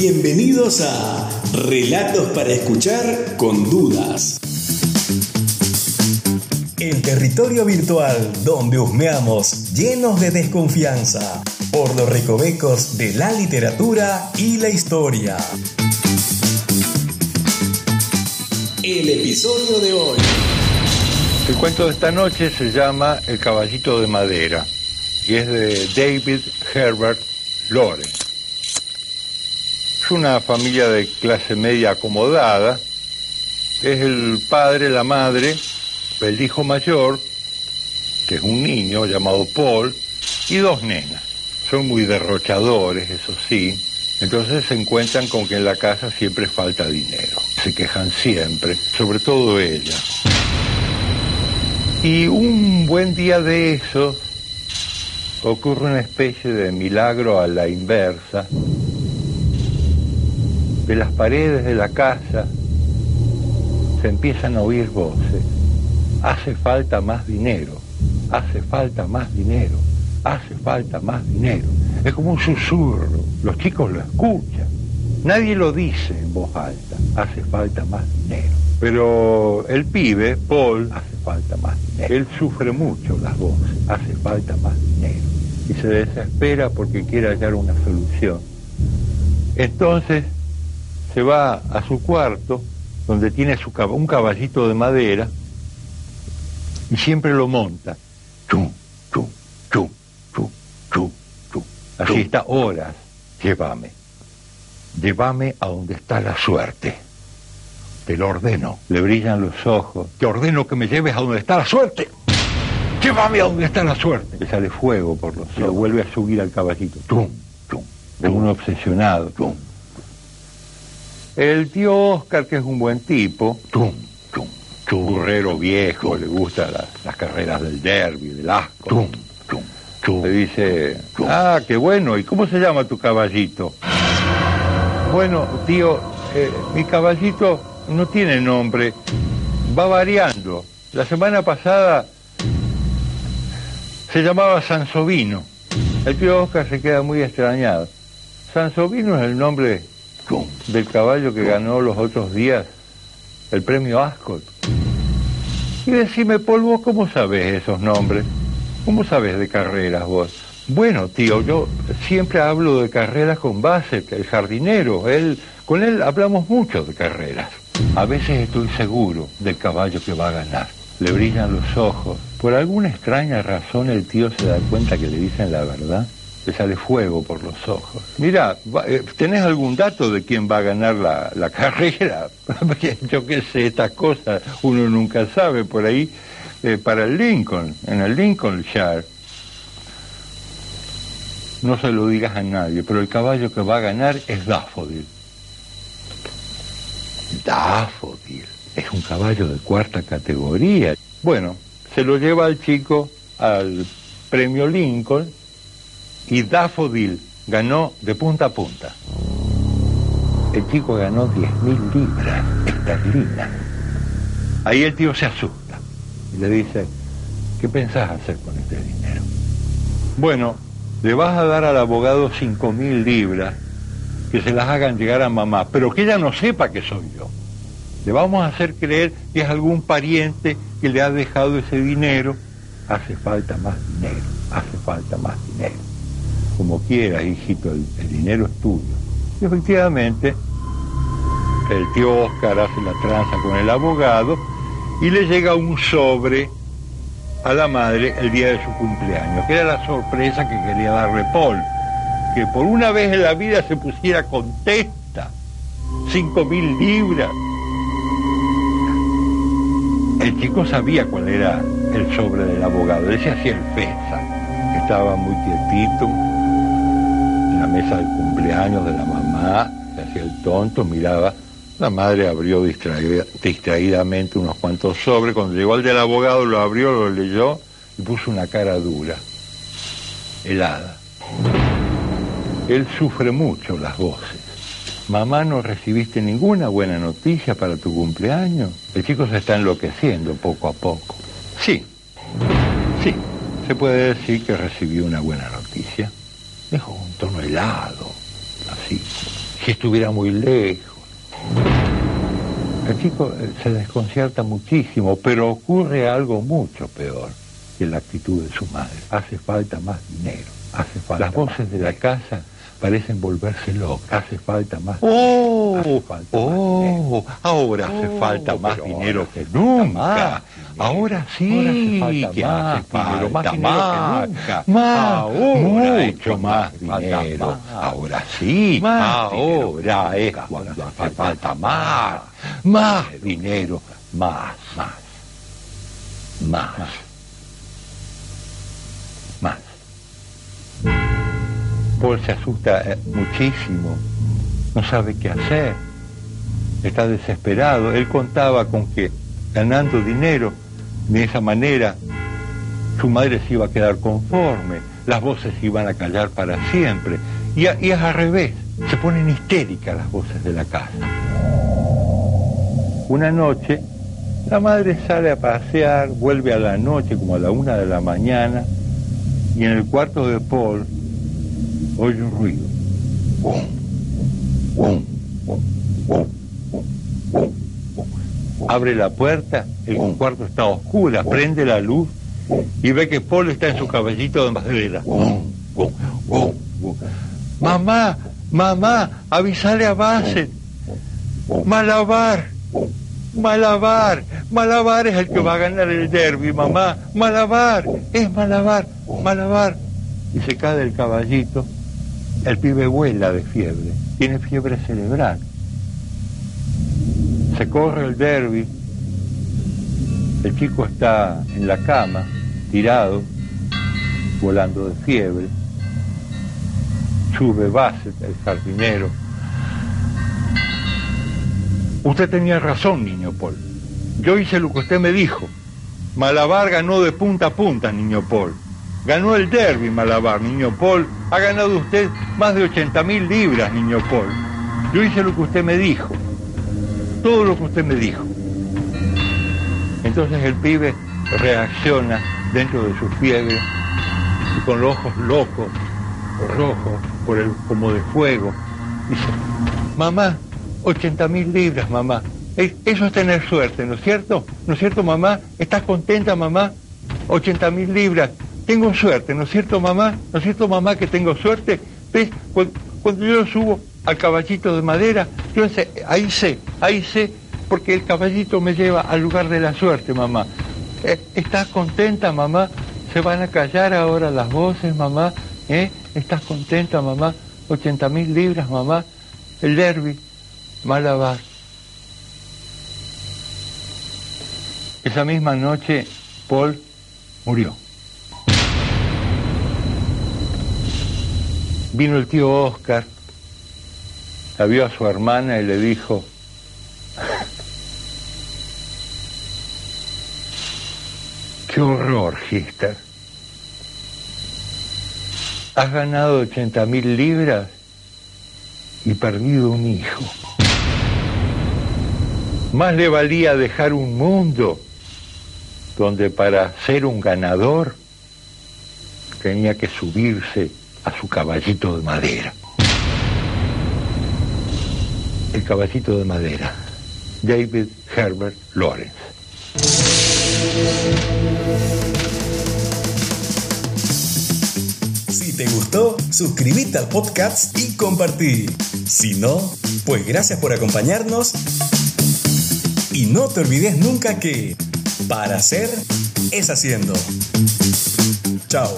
Bienvenidos a Relatos para escuchar con dudas. El territorio virtual donde husmeamos llenos de desconfianza por los recovecos de la literatura y la historia. El episodio de hoy. El cuento de esta noche se llama El caballito de madera y es de David Herbert Lore. Es una familia de clase media acomodada. Es el padre, la madre, el hijo mayor, que es un niño llamado Paul, y dos nenas. Son muy derrochadores, eso sí. Entonces se encuentran con que en la casa siempre falta dinero. Se quejan siempre, sobre todo ella. Y un buen día de eso ocurre una especie de milagro a la inversa. De las paredes de la casa se empiezan a oír voces. Hace falta más dinero, hace falta más dinero, hace falta más dinero. Es como un susurro, los chicos lo escuchan. Nadie lo dice en voz alta, hace falta más dinero. Pero el pibe, Paul, hace falta más dinero. Él sufre mucho las voces, hace falta más dinero. Y se desespera porque quiere hallar una solución. Entonces se va a su cuarto, donde tiene su un caballito de madera, y siempre lo monta. Chum, chum, chum, chum, chum, chum. Así está horas. Llévame. Llévame a donde está la suerte. Te lo ordeno. Le brillan los ojos. Te ordeno que me lleves a donde está la suerte. Llévame a donde está la suerte. Le sale fuego por los ojos. Lo vuelve a subir al caballito. Tum, tum. De un obsesionado. El tío Oscar, que es un buen tipo, tum, tum, churrero viejo, le gustan las, las carreras del derby, del asco. Tum, tum, tum, le dice, ah, qué bueno, ¿y cómo se llama tu caballito? Bueno, tío, eh, mi caballito no tiene nombre, va variando. La semana pasada se llamaba Sansovino. El tío Oscar se queda muy extrañado. Sansovino es el nombre del caballo que ganó los otros días el premio Ascot. Y decime, Paul, vos cómo sabes esos nombres? ¿Cómo sabes de carreras vos? Bueno, tío, yo siempre hablo de carreras con Bassett, el jardinero. Él, con él hablamos mucho de carreras. A veces estoy seguro del caballo que va a ganar. Le brillan los ojos. Por alguna extraña razón el tío se da cuenta que le dicen la verdad. Le sale fuego por los ojos. Mira, ¿tenés algún dato de quién va a ganar la, la carrera? yo qué sé, estas cosas uno nunca sabe por ahí. Eh, para el Lincoln, en el Lincolnshire. No se lo digas a nadie, pero el caballo que va a ganar es Daffodil. Daffodil. Es un caballo de cuarta categoría. Bueno, se lo lleva al chico al premio Lincoln y Daffodil ganó de punta a punta. El chico ganó 10.000 libras esterlinas. Ahí el tío se asusta y le dice, ¿qué pensás hacer con este dinero? Bueno, le vas a dar al abogado 5.000 libras que se las hagan llegar a mamá, pero que ella no sepa que soy yo. Le vamos a hacer creer que es algún pariente que le ha dejado ese dinero. Hace falta más dinero, hace falta más dinero. Como quieras, hijito, el, dinero es tuyo. Y efectivamente, el tío Oscar hace la tranza con el abogado y le llega un sobre a la madre el día de su cumpleaños, que era la sorpresa que quería darle Paul, que por una vez en la vida se pusiera contesta, cinco mil libras. El chico sabía cuál era el sobre del abogado, él se hacía el estaba muy quietito la mesa del cumpleaños de la mamá, se hacía el tonto, miraba la madre abrió distraída, distraídamente unos cuantos sobres. Cuando llegó al del abogado, lo abrió, lo leyó y puso una cara dura, helada. Él sufre mucho las voces. Mamá, ¿no recibiste ninguna buena noticia para tu cumpleaños? El chico se está enloqueciendo poco a poco. Sí, sí, se puede decir que recibió una buena noticia. Dijo un tono helado, así. si estuviera muy lejos. El chico eh, se desconcierta muchísimo, pero ocurre algo mucho peor que la actitud de su madre. Hace falta más dinero, hace falta Las voces de la casa parecen volverse locas. Hace falta más. ¡Oh! Hace falta oh, más ahora hace oh, falta más dinero que nunca. Ahora sí, ahora que hace falta más dinero que nunca. Más, ahora mucho más dinero. Ahora sí, ahora es cuando hace falta más. Más dinero, más, más. Más. Paul se asusta eh, muchísimo, no sabe qué hacer, está desesperado. Él contaba con que ganando dinero de esa manera su madre se iba a quedar conforme, las voces se iban a callar para siempre. Y, es al revés, se ponen histéricas las voces de la casa. Una noche, la madre sale a pasear, vuelve a la noche como a la una de la mañana, y en el cuarto de Paul oye un ruido. Abre la puerta, el cuarto está oscuro, prende la luz y ve que Paul está en su caballito de madera. Mamá, mamá, avisale a Bassett. Malabar, Malabar, Malabar es el que va a ganar el derby, mamá. Malabar, es Malabar, Malabar. Y se cae del caballito. El pibe vuela de fiebre, tiene fiebre cerebral. Se corre el derby, el chico está en la cama, tirado, volando de fiebre. Sube base el jardinero. Usted tenía razón, niño Paul. Yo hice lo que usted me dijo. Malabar ganó de punta a punta, niño Paul. Ganó el derby Malabar, niño Paul. Ha ganado usted más de 80 mil libras, niño Paul. Yo hice lo que usted me dijo. Todo lo que usted me dijo. Entonces el pibe reacciona dentro de su fiebre y con los ojos locos, rojos, como de fuego. Dice, mamá, 80 mil libras, mamá. Eso es tener suerte, ¿no es cierto? ¿No es cierto, mamá? ¿Estás contenta, mamá? 80 mil libras tengo suerte, ¿no es cierto mamá? ¿No es cierto mamá que tengo suerte? ¿Ves? Cuando, yo subo al caballito de madera, yo sé, ahí sé, ahí sé, porque el caballito me lleva al lugar de la suerte, mamá. Eh, ¿Estás contenta, mamá? ¿Se van a callar ahora las voces, mamá? ¿Eh? ¿Estás contenta, mamá? 80 mil libras, mamá. El derby, Malabar. Esa misma noche, Paul murió. Vino el tío Oscar, la vio a su hermana y le dijo, qué horror, Gister. Has ganado 80 mil libras y perdido un hijo. Más le valía dejar un mundo donde para ser un ganador tenía que subirse a su caballito de madera. El caballito de madera, David Herbert Lawrence. Si te gustó, suscríbete al podcast y compartí. Si no, pues gracias por acompañarnos. Y no te olvides nunca que para hacer es haciendo. Chao.